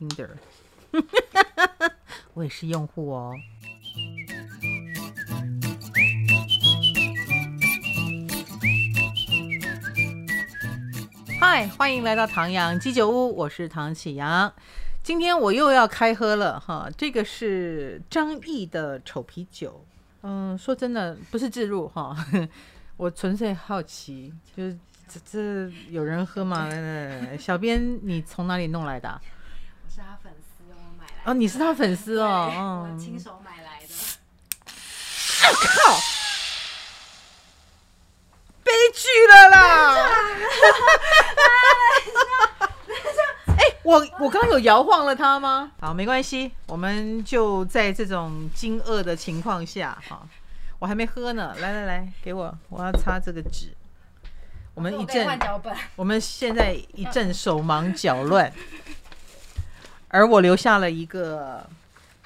Tinder，我也是用户哦。嗨，欢迎来到唐阳鸡酒屋，我是唐启阳。今天我又要开喝了哈，这个是张毅的丑啤酒。嗯，说真的，不是自入哈，我纯粹好奇，就是这这有人喝吗？小编你从哪里弄来的？哦，你是他粉丝哦，嗯，我亲手买来的。我靠！悲剧了啦！我我刚刚有摇晃了他吗？好，没关系，我们就在这种惊愕的情况下，哈，我还没喝呢。来来来，给我，我要擦这个纸。我们一阵，我们现在一阵手忙脚乱，而我留下了一个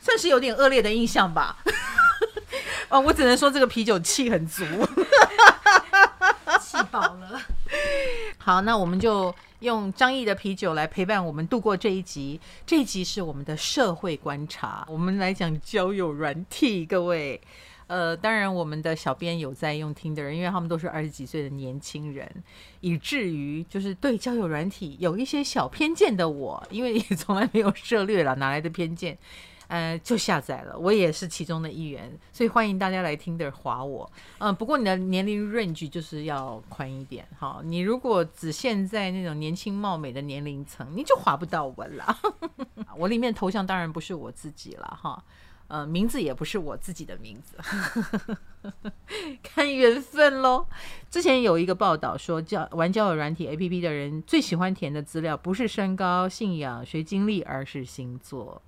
算是有点恶劣的印象吧。哦，我只能说这个啤酒气很足，气饱了。好，那我们就用张毅的啤酒来陪伴我们度过这一集。这一集是我们的社会观察，我们来讲交友软体。各位，呃，当然我们的小编有在用听的人因为他们都是二十几岁的年轻人，以至于就是对交友软体有一些小偏见的我，因为也从来没有涉猎了，哪来的偏见？呃，就下载了，我也是其中的一员，所以欢迎大家来听的划我。嗯、不过你的年龄 range 就是要宽一点哈。你如果只限在那种年轻貌美的年龄层，你就划不到我了。我里面头像当然不是我自己了哈，呃，名字也不是我自己的名字，看缘分喽。之前有一个报道说，交玩交友软体 APP 的人最喜欢填的资料不是身高、信仰、学经历，而是星座。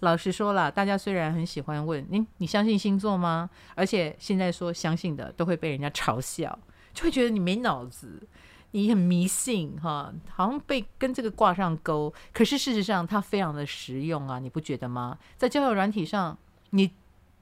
老实说了，大家虽然很喜欢问你，你相信星座吗？而且现在说相信的都会被人家嘲笑，就会觉得你没脑子，你很迷信哈，好像被跟这个挂上钩。可是事实上它非常的实用啊，你不觉得吗？在交友软体上，你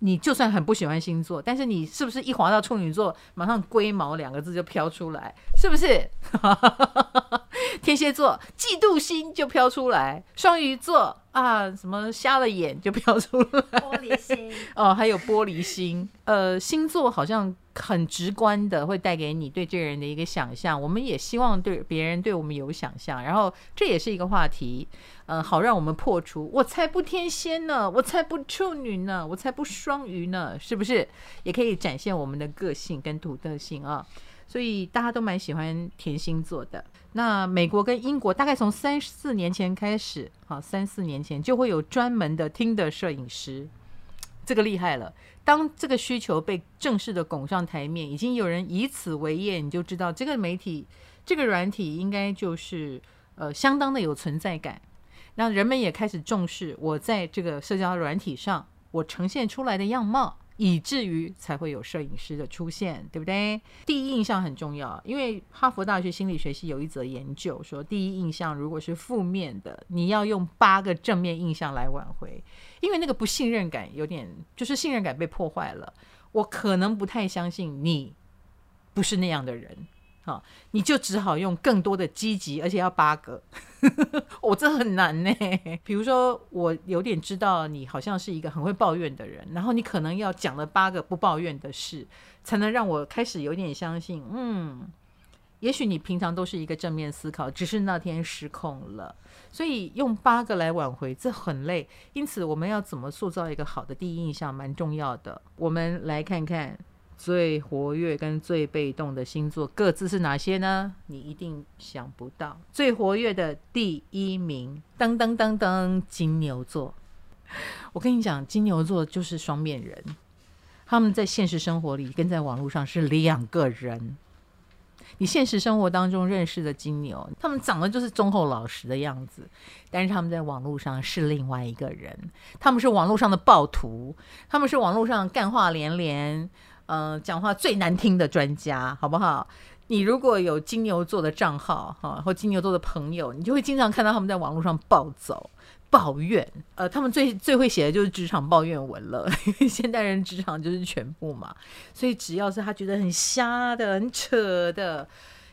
你就算很不喜欢星座，但是你是不是一滑到处女座，马上龟毛两个字就飘出来，是不是？天蝎座嫉妒心就飘出来，双鱼座。啊，什么瞎了眼就飘出来，玻璃心哦，还有玻璃心。呃，星座好像很直观的会带给你对这个人的一个想象，我们也希望对别人对我们有想象，然后这也是一个话题，呃，好让我们破除。我才不天蝎呢，我才不处女呢，我才不双鱼呢，是不是？也可以展现我们的个性跟独特性啊。所以大家都蛮喜欢甜星座的。那美国跟英国大概从三四年前开始，好，三四年前就会有专门的 Tinder 摄影师，这个厉害了。当这个需求被正式的拱上台面，已经有人以此为业，你就知道这个媒体、这个软体应该就是呃相当的有存在感。那人们也开始重视我在这个社交软体上我呈现出来的样貌。以至于才会有摄影师的出现，对不对？第一印象很重要，因为哈佛大学心理学系有一则研究说，第一印象如果是负面的，你要用八个正面印象来挽回，因为那个不信任感有点，就是信任感被破坏了，我可能不太相信你不是那样的人。好，你就只好用更多的积极，而且要八个，我、这很难呢。比如说，我有点知道你好像是一个很会抱怨的人，然后你可能要讲了八个不抱怨的事，才能让我开始有点相信。嗯，也许你平常都是一个正面思考，只是那天失控了。所以用八个来挽回，这很累。因此，我们要怎么塑造一个好的第一印象，蛮重要的。我们来看看。最活跃跟最被动的星座各自是哪些呢？你一定想不到。最活跃的第一名，噔噔噔噔，金牛座。我跟你讲，金牛座就是双面人，他们在现实生活里跟在网络上是两个人。你现实生活当中认识的金牛，他们长得就是忠厚老实的样子，但是他们在网络上是另外一个人。他们是网络上的暴徒，他们是网络上干话连连。呃，讲话最难听的专家，好不好？你如果有金牛座的账号哈，或金牛座的朋友，你就会经常看到他们在网络上暴走、抱怨。呃，他们最最会写的就是职场抱怨文了，因 为现代人职场就是全部嘛。所以只要是他觉得很瞎的、很扯的，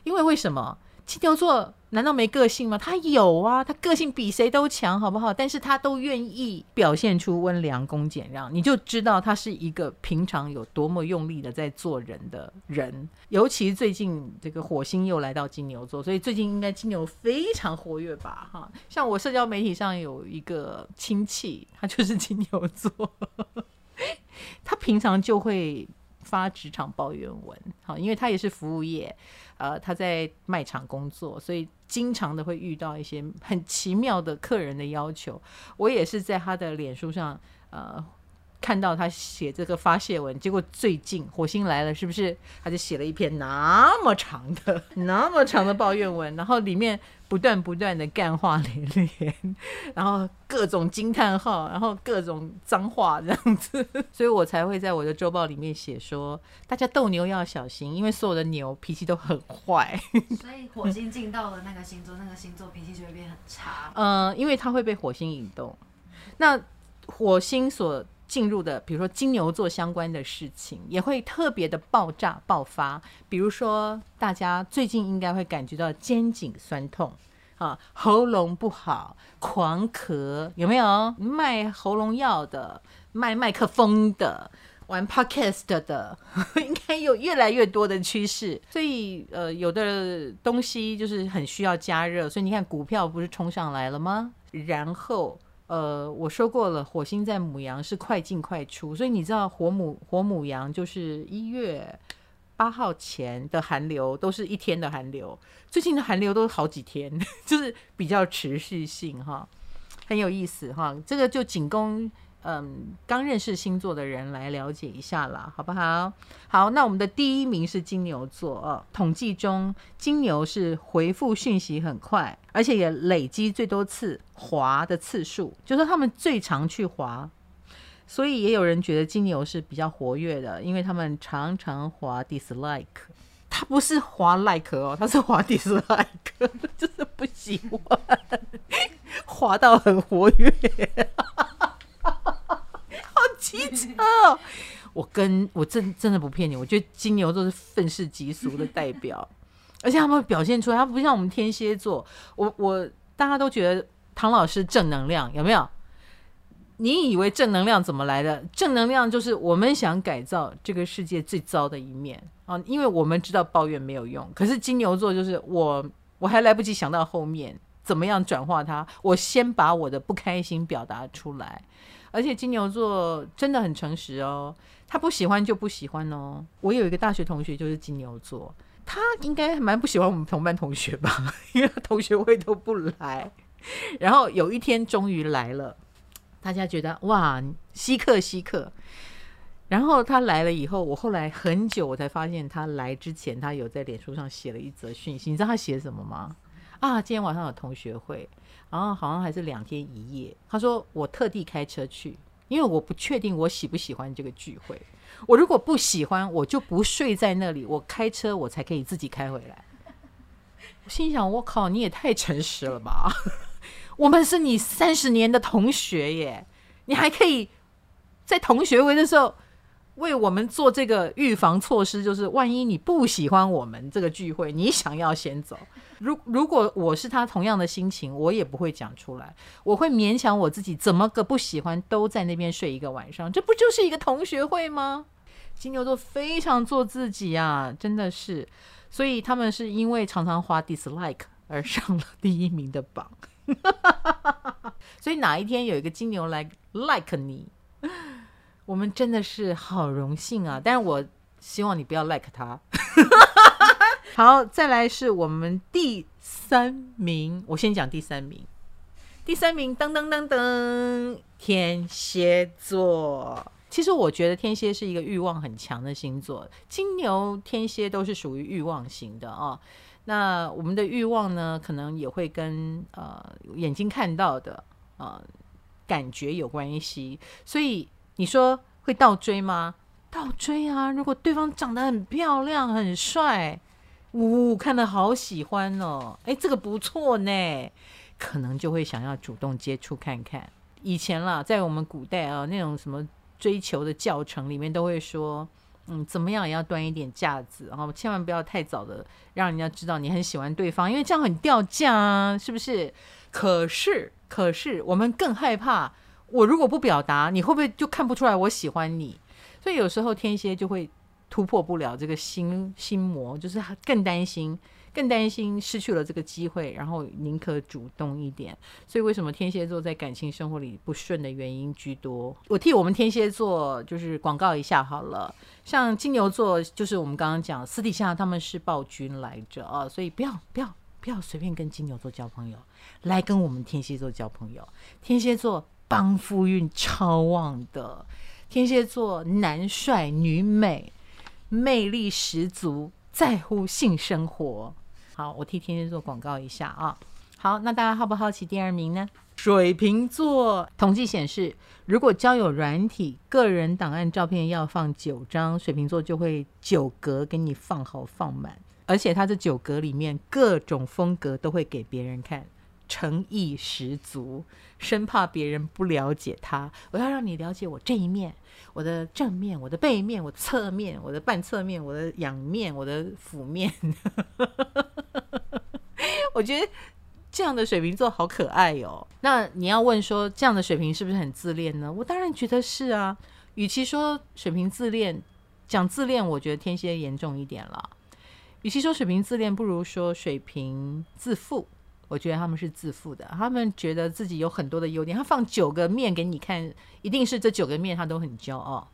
因为为什么金牛座难道没个性吗？他有啊，他个性比谁都强，好不好？但是他都愿意表现出温良恭俭让，你就知道他是一个平常有多么用力的在做人的人。尤其最近这个火星又来到金牛座，所以最近应该金牛非常活跃吧？哈，像我社交媒体上有一个亲戚，他就是金牛座，他平常就会发职场抱怨文，好，因为他也是服务业。呃，他在卖场工作，所以经常的会遇到一些很奇妙的客人的要求。我也是在他的脸书上，呃，看到他写这个发泄文，结果最近火星来了，是不是？他就写了一篇那么长的、那么长的抱怨文，然后里面。不断不断的干话连连，然后各种惊叹号，然后各种脏话这样子，所以我才会在我的周报里面写说，大家斗牛要小心，因为所有的牛脾气都很坏。所以火星进到了那个星座，那个星座脾气就会变很差。嗯，因为它会被火星引动。那火星所进入的，比如说金牛座相关的事情，也会特别的爆炸爆发。比如说，大家最近应该会感觉到肩颈酸痛啊，喉咙不好，狂咳，有没有？卖喉咙药的，卖麦克风的，玩 podcast 的，应该有越来越多的趋势。所以，呃，有的东西就是很需要加热。所以你看，股票不是冲上来了吗？然后。呃，我说过了，火星在母羊是快进快出，所以你知道火母火母羊就是一月八号前的寒流都是一天的寒流，最近的寒流都好几天，就是比较持续性哈，很有意思哈，这个就仅供。嗯，刚认识星座的人来了解一下啦，好不好？好，那我们的第一名是金牛座哦。统计中，金牛是回复讯息很快，而且也累积最多次滑的次数，就是他们最常去滑。所以也有人觉得金牛是比较活跃的，因为他们常常滑 dislike。他不是滑 like 哦，他是滑 dislike，就是不喜欢，滑到很活跃。机车，我跟我真真的不骗你，我觉得金牛座是愤世嫉俗的代表，而且他们会表现出来，他不像我们天蝎座。我我大家都觉得唐老师正能量有没有？你以为正能量怎么来的？正能量就是我们想改造这个世界最糟的一面啊，因为我们知道抱怨没有用。可是金牛座就是我，我还来不及想到后面怎么样转化它，我先把我的不开心表达出来。而且金牛座真的很诚实哦，他不喜欢就不喜欢哦。我有一个大学同学就是金牛座，他应该蛮不喜欢我们同班同学吧，因为同学会都不来。然后有一天终于来了，大家觉得哇，稀客稀客。然后他来了以后，我后来很久我才发现他来之前，他有在脸书上写了一则讯息。你知道他写什么吗？啊，今天晚上有同学会。然后好像还是两天一夜。他说我特地开车去，因为我不确定我喜不喜欢这个聚会。我如果不喜欢，我就不睡在那里，我开车我才可以自己开回来。我心想：我靠，你也太诚实了吧！我们是你三十年的同学耶，你还可以在同学会的时候为我们做这个预防措施，就是万一你不喜欢我们这个聚会，你想要先走。如如果我是他同样的心情，我也不会讲出来，我会勉强我自己，怎么个不喜欢都在那边睡一个晚上，这不就是一个同学会吗？金牛座非常做自己啊，真的是，所以他们是因为常常花 dislike 而上了第一名的榜，所以哪一天有一个金牛来 like 你，我们真的是好荣幸啊！但是我希望你不要 like 他。好，再来是我们第三名。我先讲第三名。第三名，噔噔噔噔，天蝎座。其实我觉得天蝎是一个欲望很强的星座，金牛、天蝎都是属于欲望型的啊。那我们的欲望呢，可能也会跟呃眼睛看到的呃感觉有关系。所以你说会倒追吗？倒追啊！如果对方长得很漂亮、很帅。呜、哦，看得好喜欢哦！哎，这个不错呢，可能就会想要主动接触看看。以前啦，在我们古代啊，那种什么追求的教程里面都会说，嗯，怎么样也要端一点架子，然后千万不要太早的让人家知道你很喜欢对方，因为这样很掉价啊，是不是？可是，可是我们更害怕，我如果不表达，你会不会就看不出来我喜欢你？所以有时候天蝎就会突破不了这个心心魔，就是更担心。更担心失去了这个机会，然后宁可主动一点。所以为什么天蝎座在感情生活里不顺的原因居多？我替我们天蝎座就是广告一下好了。像金牛座，就是我们刚刚讲私底下他们是暴君来着啊，所以不要不要不要随便跟金牛座交朋友，来跟我们天蝎座交朋友。天蝎座帮夫运超旺的，天蝎座男帅女美，魅力十足，在乎性生活。好，我替天蝎座广告一下啊。好，那大家好不好奇第二名呢？水瓶座。统计显示，如果交友软体个人档案照片要放九张，水瓶座就会九格给你放好放满，而且他这九格里面各种风格都会给别人看，诚意十足，生怕别人不了解他。我要让你了解我这一面。我的正面，我的背面，我侧面，我的半侧面，我的仰面，我的俯面。我觉得这样的水瓶座好可爱、哦。那你要问说，这样的水瓶是不是很自恋呢？我当然觉得是啊。与其说水瓶自恋，讲自恋，我觉得天蝎严重一点了。与其说水瓶自恋，不如说水瓶自负。我觉得他们是自负的，他们觉得自己有很多的优点。他放九个面给你看，一定是这九个面他都很骄傲，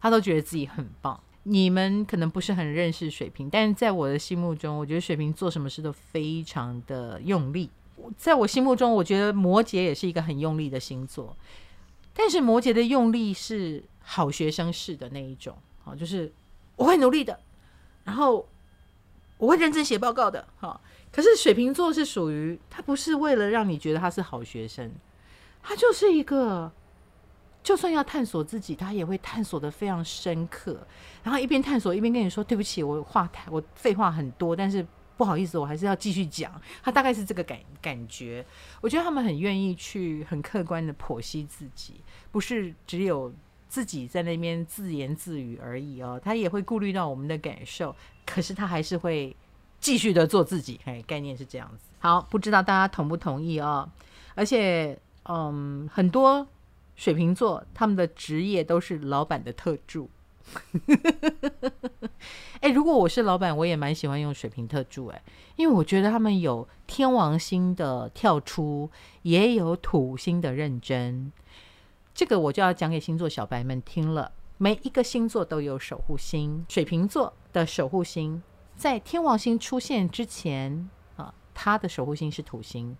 他都觉得自己很棒。你们可能不是很认识水瓶，但是在我的心目中，我觉得水瓶做什么事都非常的用力。在我心目中，我觉得摩羯也是一个很用力的星座，但是摩羯的用力是好学生式的那一种，好，就是我会努力的，然后我会认真写报告的，好。可是水瓶座是属于他不是为了让你觉得他是好学生，他就是一个，就算要探索自己，他也会探索得非常深刻，然后一边探索一边跟你说对不起，我话太我废话很多，但是不好意思，我还是要继续讲。他大概是这个感感觉，我觉得他们很愿意去很客观的剖析自己，不是只有自己在那边自言自语而已哦，他也会顾虑到我们的感受，可是他还是会。继续的做自己，嘿，概念是这样子。好，不知道大家同不同意啊？而且，嗯，很多水瓶座他们的职业都是老板的特助。哎，如果我是老板，我也蛮喜欢用水瓶特助，哎，因为我觉得他们有天王星的跳出，也有土星的认真。这个我就要讲给星座小白们听了。每一个星座都有守护星，水瓶座的守护星。在天王星出现之前啊，他的守护星是土星，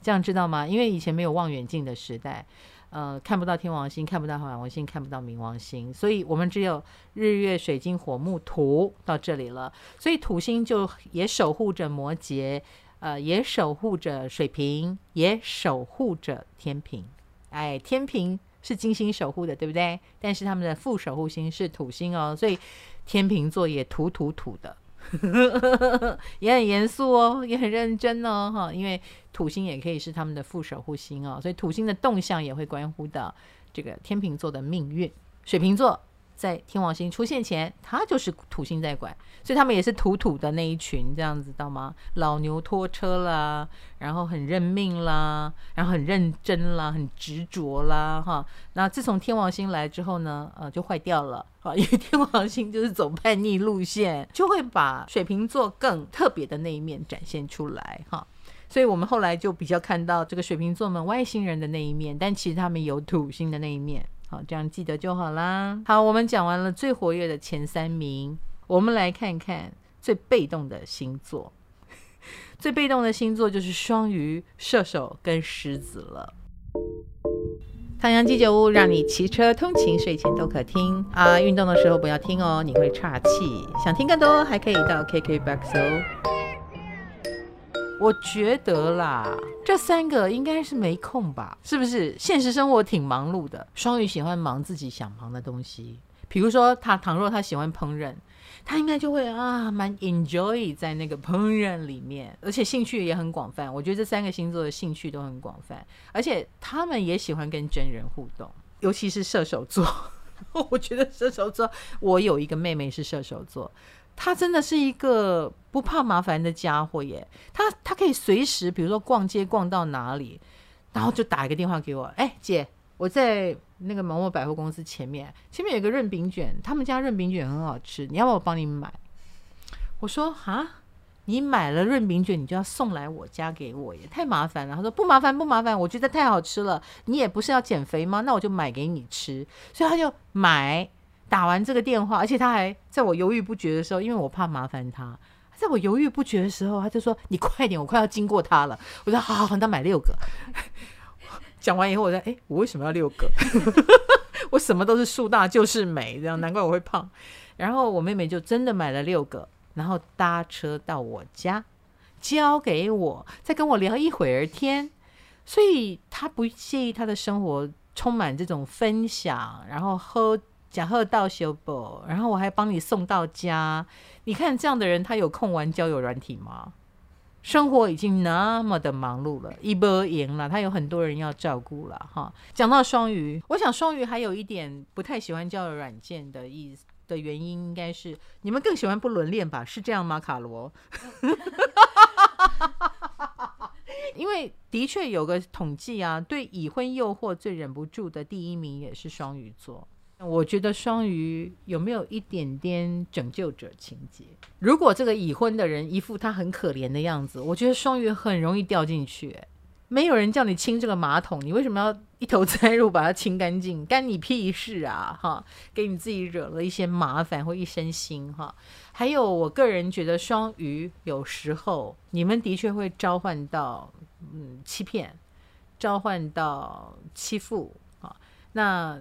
这样知道吗？因为以前没有望远镜的时代，呃，看不到天王星，看不到海王星，看不到冥王星，所以我们只有日月水金火木土到这里了。所以土星就也守护着摩羯，呃，也守护着水瓶，也守护着天平。哎，天平是金星守护的，对不对？但是他们的副守护星是土星哦，所以天秤座也土土土的。也很严肃哦，也很认真哦，哈，因为土星也可以是他们的副守护星哦，所以土星的动向也会关乎到这个天秤座的命运。水瓶座。在天王星出现前，他就是土星在管，所以他们也是土土的那一群，这样子知道吗？老牛拖车啦，然后很认命啦，然后很认真啦，很执着啦，哈。那自从天王星来之后呢，呃，就坏掉了，啊，因为天王星就是走叛逆路线，就会把水瓶座更特别的那一面展现出来，哈。所以我们后来就比较看到这个水瓶座们外星人的那一面，但其实他们有土星的那一面。好，这样记得就好啦。好，我们讲完了最活跃的前三名，我们来看看最被动的星座。最被动的星座就是双鱼、射手跟狮子了。唐阳鸡酒屋让你骑车通勤、睡前都可听啊，运动的时候不要听哦，你会岔气。想听更多，还可以到 KKBOX 哦。我觉得啦，这三个应该是没空吧？是不是？现实生活挺忙碌的。双鱼喜欢忙自己想忙的东西，比如说他倘若他喜欢烹饪，他应该就会啊，蛮 enjoy 在那个烹饪里面，而且兴趣也很广泛。我觉得这三个星座的兴趣都很广泛，而且他们也喜欢跟真人互动，尤其是射手座。我觉得射手座，我有一个妹妹是射手座，他真的是一个不怕麻烦的家伙耶。他他可以随时，比如说逛街逛到哪里，然后就打一个电话给我，哎，姐，我在那个某某百货公司前面，前面有个润饼卷，他们家润饼卷很好吃，你要不要我帮你买？我说啊。你买了润饼卷，你就要送来我家给我，也太麻烦了。他说不麻烦不麻烦，我觉得太好吃了。你也不是要减肥吗？那我就买给你吃。所以他就买，打完这个电话，而且他还在我犹豫不决的时候，因为我怕麻烦他，在我犹豫不决的时候，他就说你快点，我快要经过他了。我说好好好，那买六个。讲完以后，我说哎，我为什么要六个？我什么都是树大就是美，这样难怪我会胖。然后我妹妹就真的买了六个。然后搭车到我家，交给我，再跟我聊一会儿天，所以她不介意她的生活充满这种分享，然后喝讲喝到修补，然后我还帮你送到家。你看这样的人，他有空玩交友软体吗？生活已经那么的忙碌了，一波赢了，他有很多人要照顾了哈。讲到双鱼，我想双鱼还有一点不太喜欢交友软件的意思。的原因应该是你们更喜欢不伦恋吧？是这样吗，卡罗？因为的确有个统计啊，对已婚诱惑最忍不住的第一名也是双鱼座。我觉得双鱼有没有一点点拯救者情节？如果这个已婚的人一副他很可怜的样子，我觉得双鱼很容易掉进去。没有人叫你清这个马桶，你为什么要一头栽入把它清干净？干你屁事啊！哈，给你自己惹了一些麻烦或一身腥哈。还有，我个人觉得双鱼有时候你们的确会召唤到嗯欺骗，召唤到欺负啊。那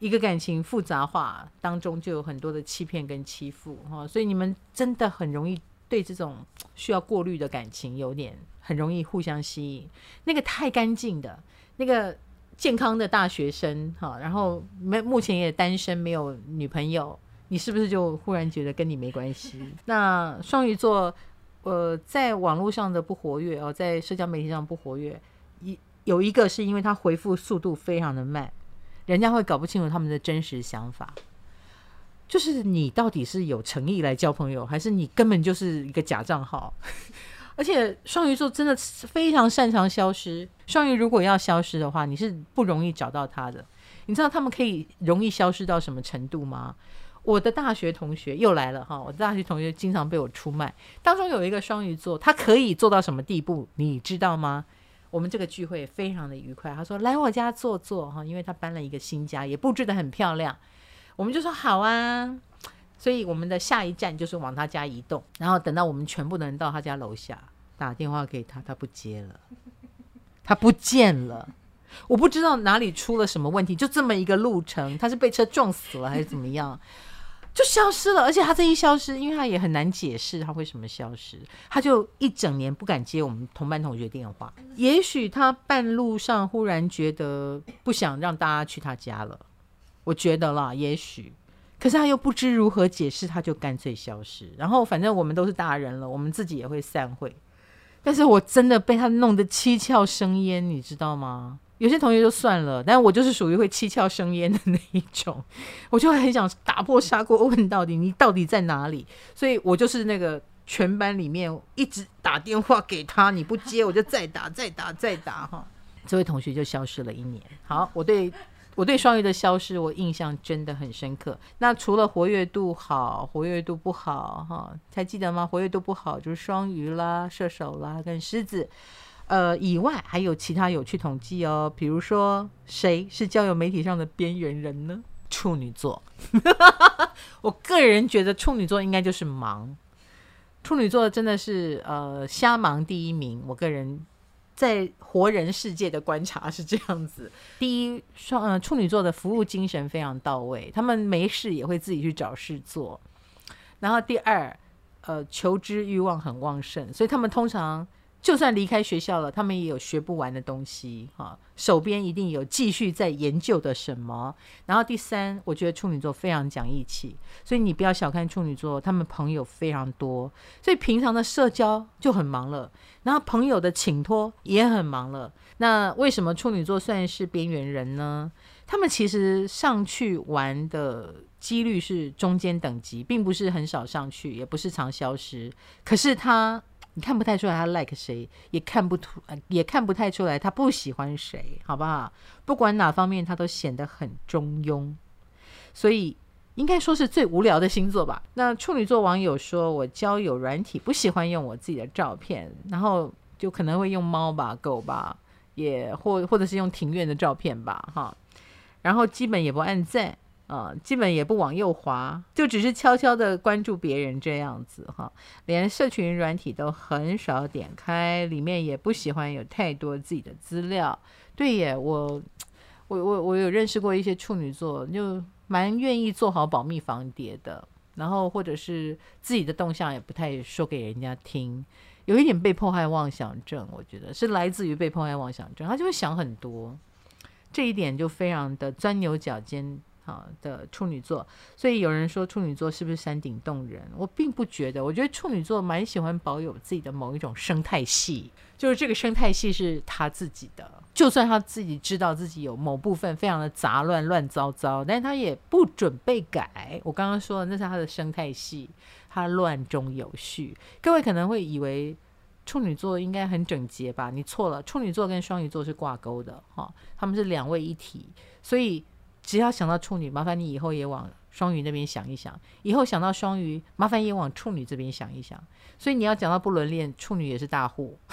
一个感情复杂化当中就有很多的欺骗跟欺负哈，所以你们真的很容易对这种需要过滤的感情有点。很容易互相吸引，那个太干净的，那个健康的大学生哈，然后没目前也单身，没有女朋友，你是不是就忽然觉得跟你没关系？那双鱼座，呃，在网络上的不活跃哦，在社交媒体上不活跃，一有一个是因为他回复速度非常的慢，人家会搞不清楚他们的真实想法，就是你到底是有诚意来交朋友，还是你根本就是一个假账号？而且双鱼座真的非常擅长消失。双鱼如果要消失的话，你是不容易找到他的。你知道他们可以容易消失到什么程度吗？我的大学同学又来了哈，我的大学同学经常被我出卖。当中有一个双鱼座，他可以做到什么地步？你知道吗？我们这个聚会非常的愉快。他说来我家坐坐哈，因为他搬了一个新家，也布置得很漂亮。我们就说好啊。所以我们的下一站就是往他家移动，然后等到我们全部的人到他家楼下，打电话给他，他不接了，他不见了，我不知道哪里出了什么问题，就这么一个路程，他是被车撞死了还是怎么样，就消失了。而且他这一消失，因为他也很难解释他为什么消失，他就一整年不敢接我们同班同学电话。也许他半路上忽然觉得不想让大家去他家了，我觉得啦，也许。可是他又不知如何解释，他就干脆消失。然后反正我们都是大人了，我们自己也会散会。但是我真的被他弄得七窍生烟，你知道吗？有些同学就算了，但我就是属于会七窍生烟的那一种，我就很想打破砂锅问到底，你到底在哪里？所以我就是那个全班里面一直打电话给他，你不接我就再打再打再打哈。这位同学就消失了一年。好，我对。我对双鱼的消失，我印象真的很深刻。那除了活跃度好，活跃度不好，哈，还记得吗？活跃度不好就是双鱼啦、射手啦跟狮子，呃，以外还有其他有趣统计哦。比如说，谁是交友媒体上的边缘人呢？处女座。我个人觉得处女座应该就是忙。处女座真的是呃瞎忙第一名。我个人。在活人世界的观察是这样子：第一，双呃处女座的服务精神非常到位，他们没事也会自己去找事做。然后第二，呃，求知欲望很旺盛，所以他们通常就算离开学校了，他们也有学不完的东西哈，手边一定有继续在研究的什么。然后第三，我觉得处女座非常讲义气，所以你不要小看处女座，他们朋友非常多，所以平常的社交就很忙了，然后朋友的请托也很忙了。那为什么处女座算是边缘人呢？他们其实上去玩的几率是中间等级，并不是很少上去，也不是常消失。可是他。你看不太出来他 like 谁，也看不出，也看不太出来他不喜欢谁，好不好？不管哪方面，他都显得很中庸，所以应该说是最无聊的星座吧。那处女座网友说，我交友软体不喜欢用我自己的照片，然后就可能会用猫吧、狗吧，也或或者是用庭院的照片吧，哈，然后基本也不按赞。啊、嗯，基本也不往右滑，就只是悄悄的关注别人这样子哈，连社群软体都很少点开，里面也不喜欢有太多自己的资料。对耶，我我我我有认识过一些处女座，就蛮愿意做好保密防谍的，然后或者是自己的动向也不太说给人家听，有一点被迫害妄想症，我觉得是来自于被迫害妄想症，他就会想很多，这一点就非常的钻牛角尖。好的处女座，所以有人说处女座是不是山顶洞人？我并不觉得，我觉得处女座蛮喜欢保有自己的某一种生态系，就是这个生态系是他自己的，就算他自己知道自己有某部分非常的杂乱乱糟糟，但是他也不准备改。我刚刚说的那是他的生态系，他乱中有序。各位可能会以为处女座应该很整洁吧？你错了，处女座跟双鱼座是挂钩的，哈，他们是两位一体，所以。只要想到处女，麻烦你以后也往双鱼那边想一想；以后想到双鱼，麻烦也往处女这边想一想。所以你要讲到不伦恋，处女也是大户。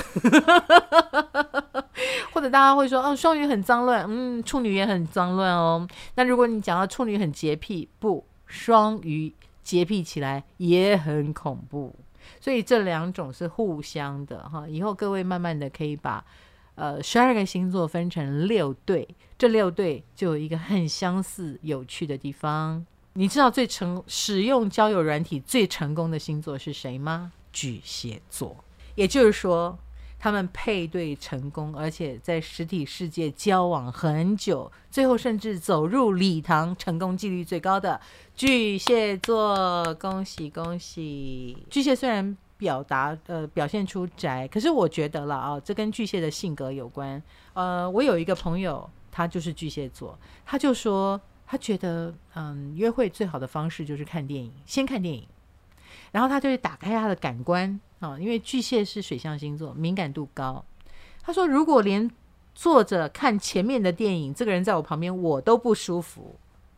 或者大家会说，哦，双鱼很脏乱，嗯，处女也很脏乱哦。那如果你讲到处女很洁癖，不，双鱼洁癖起来也很恐怖。所以这两种是互相的哈。以后各位慢慢的可以把。呃，十二个星座分成六对，这六对就有一个很相似、有趣的地方。你知道最成使用交友软体最成功的星座是谁吗？巨蟹座。也就是说，他们配对成功，而且在实体世界交往很久，最后甚至走入礼堂，成功几率最高的巨蟹座。恭喜恭喜！巨蟹虽然。表达呃表现出宅，可是我觉得了啊，这跟巨蟹的性格有关。呃，我有一个朋友，他就是巨蟹座，他就说他觉得嗯，约会最好的方式就是看电影，先看电影，然后他就会打开他的感官啊，因为巨蟹是水象星座，敏感度高。他说，如果连坐着看前面的电影，这个人在我旁边我都不舒服，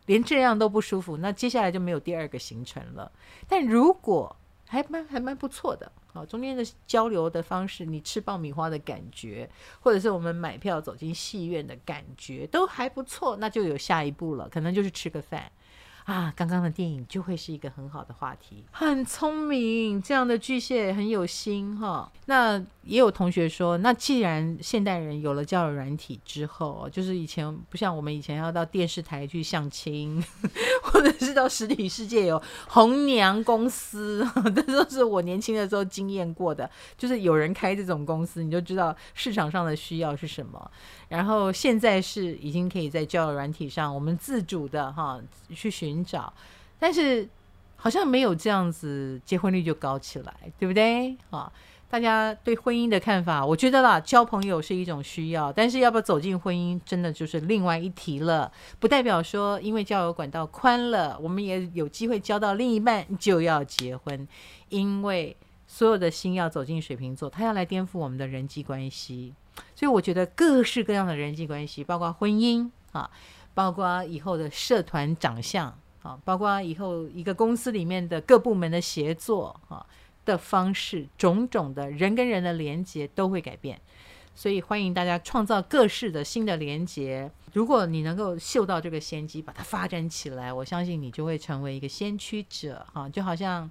连这样都不舒服，那接下来就没有第二个行程了。但如果还蛮还蛮不错的，好，中间的交流的方式，你吃爆米花的感觉，或者是我们买票走进戏院的感觉，都还不错，那就有下一步了，可能就是吃个饭。啊，刚刚的电影就会是一个很好的话题。很聪明，这样的巨蟹很有心哈。那也有同学说，那既然现代人有了交友软体之后，就是以前不像我们以前要到电视台去相亲，或者是到实体世界有红娘公司，这都是我年轻的时候经验过的。就是有人开这种公司，你就知道市场上的需要是什么。然后现在是已经可以在交友软体上，我们自主的哈去寻找，但是好像没有这样子结婚率就高起来，对不对？啊，大家对婚姻的看法，我觉得啦，交朋友是一种需要，但是要不要走进婚姻，真的就是另外一题了。不代表说因为交友管道宽了，我们也有机会交到另一半就要结婚，因为所有的心要走进水瓶座，他要来颠覆我们的人际关系。所以我觉得各式各样的人际关系，包括婚姻啊，包括以后的社团长相啊，包括以后一个公司里面的各部门的协作啊的方式，种种的人跟人的连接都会改变。所以欢迎大家创造各式的新的连接。如果你能够嗅到这个先机，把它发展起来，我相信你就会成为一个先驱者啊，就好像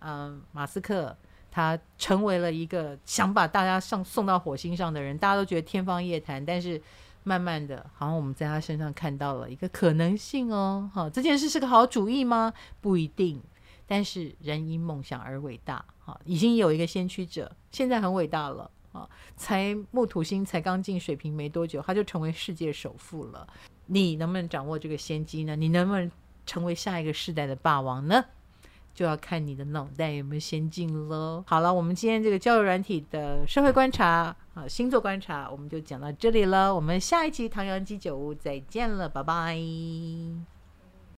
嗯，马斯克。他成为了一个想把大家上送到火星上的人，大家都觉得天方夜谭。但是慢慢的，好像我们在他身上看到了一个可能性哦。好，这件事是个好主意吗？不一定。但是人因梦想而伟大，好，已经有一个先驱者，现在很伟大了。啊，才木土星才刚进水瓶没多久，他就成为世界首富了。你能不能掌握这个先机呢？你能不能成为下一个世代的霸王呢？就要看你的脑袋有没有先进喽。好了，我们今天这个交友软体的社会观察好，星座观察，我们就讲到这里了。我们下一期唐阳鸡酒屋再见了，拜拜。